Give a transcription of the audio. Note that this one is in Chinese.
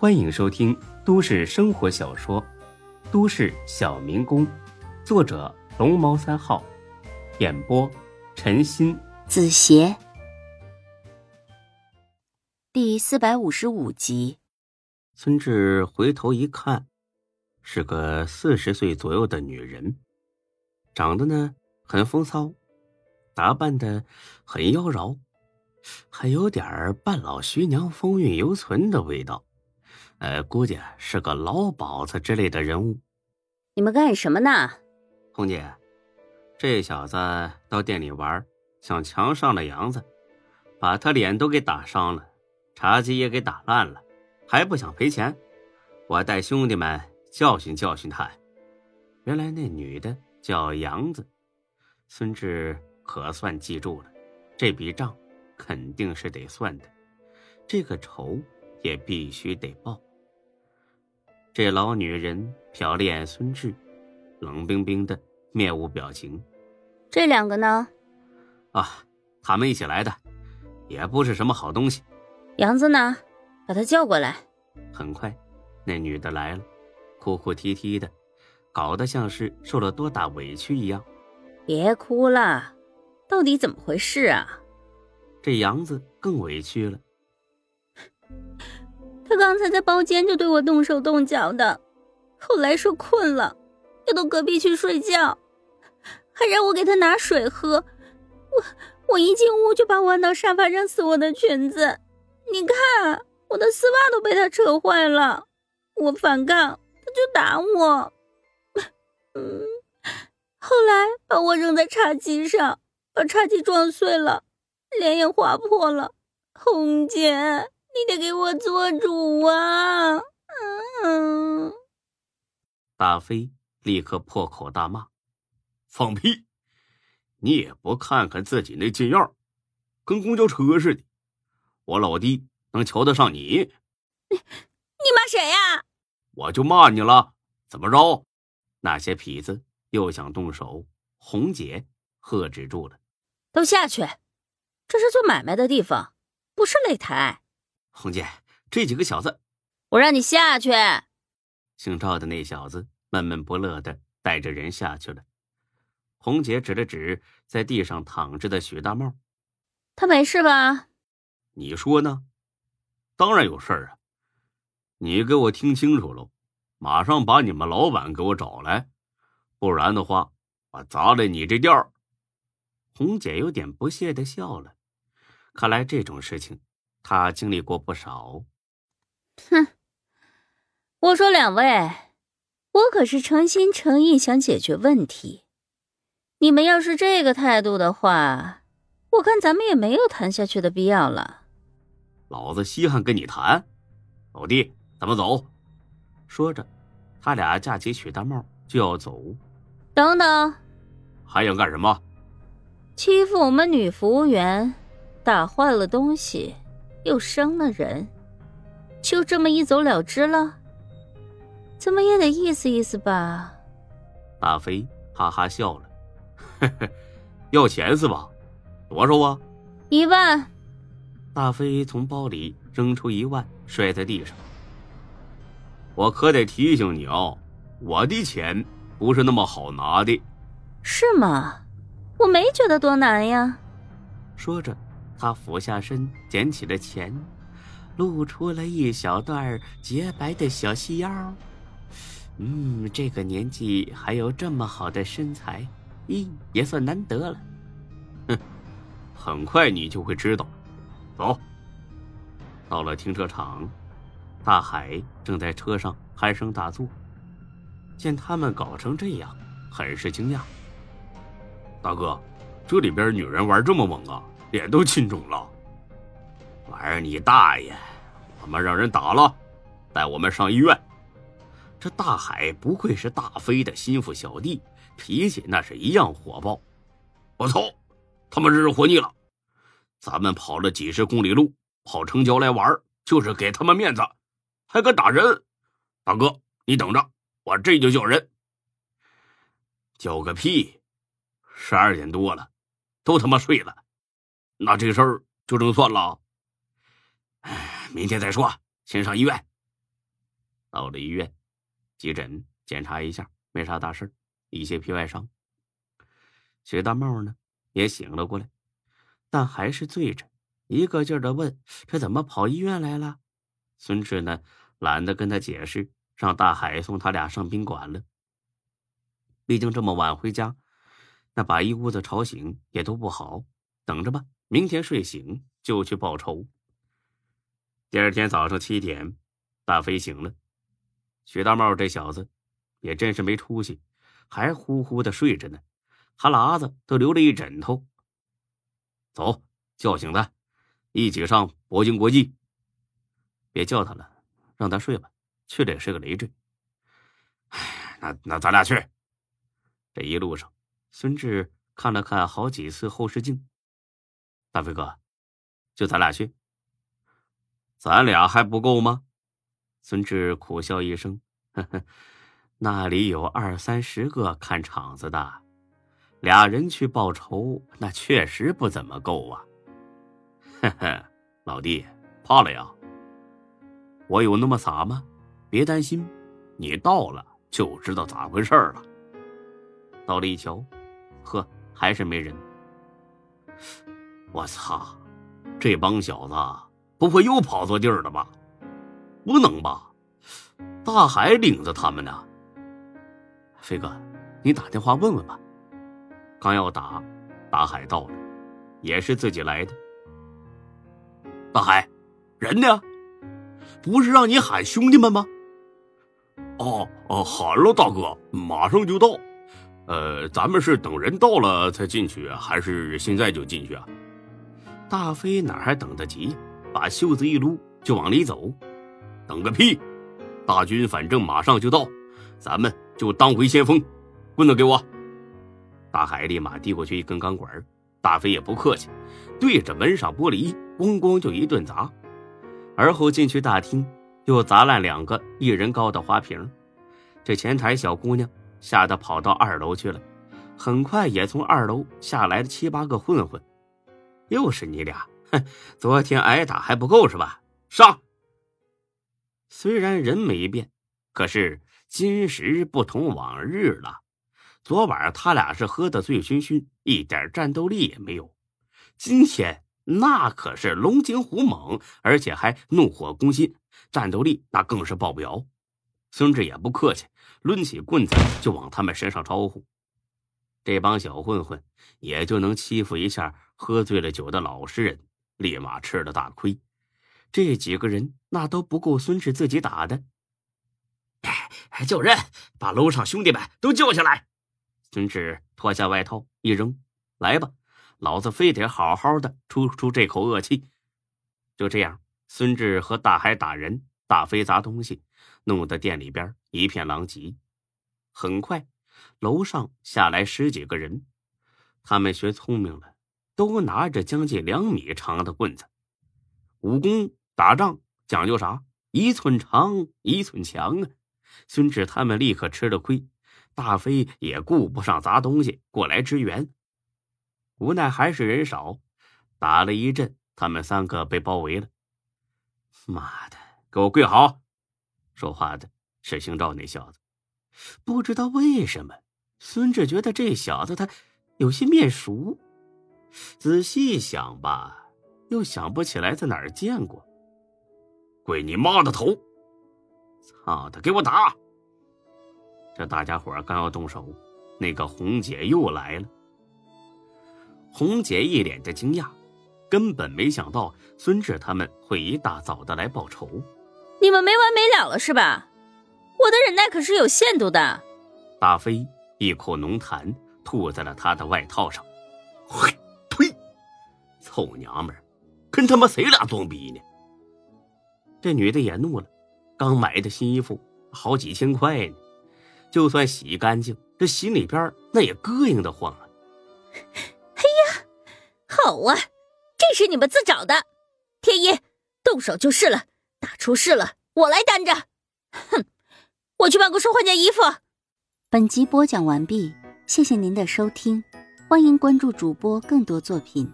欢迎收听都市生活小说《都市小民工》，作者龙猫三号，演播陈鑫、子邪，第四百五十五集。孙志回头一看，是个四十岁左右的女人，长得呢很风骚，打扮的很妖娆，还有点半老徐娘风韵犹存的味道。呃，估计是个老鸨子之类的人物。你们干什么呢？红姐，这小子到店里玩，想强上了杨子，把他脸都给打伤了，茶几也给打烂了，还不想赔钱。我带兄弟们教训教训他。原来那女的叫杨子，孙志可算记住了，这笔账肯定是得算的，这个仇也必须得报。这老女人瞟了眼孙志，冷冰冰的，面无表情。这两个呢？啊，他们一起来的，也不是什么好东西。杨子呢？把他叫过来。很快，那女的来了，哭哭啼啼的，搞得像是受了多大委屈一样。别哭了，到底怎么回事啊？这杨子更委屈了。他刚才在包间就对我动手动脚的，后来说困了，要到隔壁去睡觉，还让我给他拿水喝。我我一进屋就把我按到沙发上撕我的裙子，你看我的丝袜都被他扯坏了。我反抗，他就打我。嗯，后来把我扔在茶几上，把茶几撞碎了，脸也划破了。红姐。你得给我做主啊！嗯。大飞立刻破口大骂：“放屁！你也不看看自己那劲样，跟公交车似的。我老弟能瞧得上你？你你骂谁呀？我就骂你了，怎么着？那些痞子又想动手，红姐喝止住了：“都下去，这是做买卖的地方，不是擂台。”红姐，这几个小子，我让你下去。姓赵的那小子闷闷不乐的带着人下去了。红姐指了指在地上躺着的许大茂，他没事吧？你说呢？当然有事儿啊！你给我听清楚喽，马上把你们老板给我找来，不然的话，我砸了你这店儿。红姐有点不屑的笑了，看来这种事情。他经历过不少。哼，我说两位，我可是诚心诚意想解决问题。你们要是这个态度的话，我看咱们也没有谈下去的必要了。老子稀罕跟你谈，老弟，咱们走。说着，他俩架起许大帽就要走。等等，还想干什么？欺负我们女服务员，打坏了东西。又伤了人，就这么一走了之了？怎么也得意思意思吧？大飞哈哈笑了，呵呵，要钱是吧？多少啊？一万。大飞从包里扔出一万，摔在地上。我可得提醒你哦，我的钱不是那么好拿的。是吗？我没觉得多难呀。说着。他俯下身捡起了钱，露出了一小段洁白的小细腰。嗯，这个年纪还有这么好的身材，咦，也算难得了。哼，很快你就会知道。走。到了停车场，大海正在车上鼾声大作，见他们搞成这样，很是惊讶。大哥，这里边女人玩这么猛啊？脸都青肿了，玩你大爷！我们让人打了，带我们上医院。这大海不愧是大飞的心腹小弟，脾气那是一样火爆。我操，他妈日活腻了！咱们跑了几十公里路，跑城郊来玩，就是给他们面子，还敢打人！大哥，你等着，我这就叫人。叫个屁！十二点多了，都他妈睡了。那这事儿就这么算了。哎，明天再说，先上医院。到了医院，急诊检查一下，没啥大事一些皮外伤。徐大茂呢也醒了过来，但还是醉着，一个劲儿的问：“这怎么跑医院来了？”孙志呢懒得跟他解释，让大海送他俩上宾馆了。毕竟这么晚回家，那把一屋子吵醒也都不好。等着吧，明天睡醒就去报仇。第二天早上七点，大飞醒了，徐大茂这小子也真是没出息，还呼呼的睡着呢，哈喇子都流了一枕头。走，叫醒他，一起上铂金国际。别叫他了，让他睡吧，去了也是个累赘。哎，那那咱俩去。这一路上，孙志看了看好几次后视镜。大飞哥，就咱俩去。咱俩还不够吗？孙志苦笑一声，呵呵，那里有二三十个看场子的，俩人去报仇，那确实不怎么够啊。呵呵，老弟，怕了呀？我有那么傻吗？别担心，你到了就知道咋回事了。到了一瞧，呵，还是没人。我操，这帮小子！不会又跑错地儿了吧？不能吧？大海领着他们呢。飞哥，你打电话问问吧。刚要打，大海到了，也是自己来的。大海，人呢？不是让你喊兄弟们吗？哦哦，喊了，大哥，马上就到。呃，咱们是等人到了才进去，还是现在就进去啊？大飞哪还等得及？把袖子一撸，就往里走。等个屁！大军反正马上就到，咱们就当回先锋。棍子给我！大海立马递过去一根钢管。大飞也不客气，对着门上玻璃咣咣就一顿砸。而后进去大厅，又砸烂两个一人高的花瓶。这前台小姑娘吓得跑到二楼去了。很快也从二楼下来了七八个混混。又是你俩！哼，昨天挨打还不够是吧？上！虽然人没变，可是今时不同往日了。昨晚他俩是喝得醉醺醺，一点战斗力也没有。今天那可是龙精虎猛，而且还怒火攻心，战斗力那更是爆表。孙志也不客气，抡起棍子就往他们身上招呼。这帮小混混也就能欺负一下喝醉了酒的老实人。立马吃了大亏，这几个人那都不够孙志自己打的。哎，叫人把楼上兄弟们都叫下来。孙志脱下外套一扔，来吧，老子非得好好的出出这口恶气。就这样，孙志和大海打人，大飞砸东西，弄得店里边一片狼藉。很快，楼上下来十几个人，他们学聪明了。都拿着将近两米长的棍子，武功打仗讲究啥？一寸长一寸强啊！孙志他们立刻吃了亏，大飞也顾不上砸东西过来支援，无奈还是人少，打了一阵，他们三个被包围了。妈的，给我跪好！说话的是姓赵那小子，不知道为什么，孙志觉得这小子他有些面熟。仔细想吧，又想不起来在哪儿见过。跪你妈的头！操他，给我打！这大家伙刚要动手，那个红姐又来了。红姐一脸的惊讶，根本没想到孙志他们会一大早的来报仇。你们没完没了了是吧？我的忍耐可是有限度的。大飞一口浓痰吐在了他的外套上。臭娘们儿，跟他妈谁俩装逼呢？这女的也怒了，刚买的新衣服好几千块呢，就算洗干净，这心里边那也膈应的慌啊！哎呀，好啊，这是你们自找的！天一，动手就是了，打出事了我来担着。哼，我去办公室换件衣服。本集播讲完毕，谢谢您的收听，欢迎关注主播更多作品。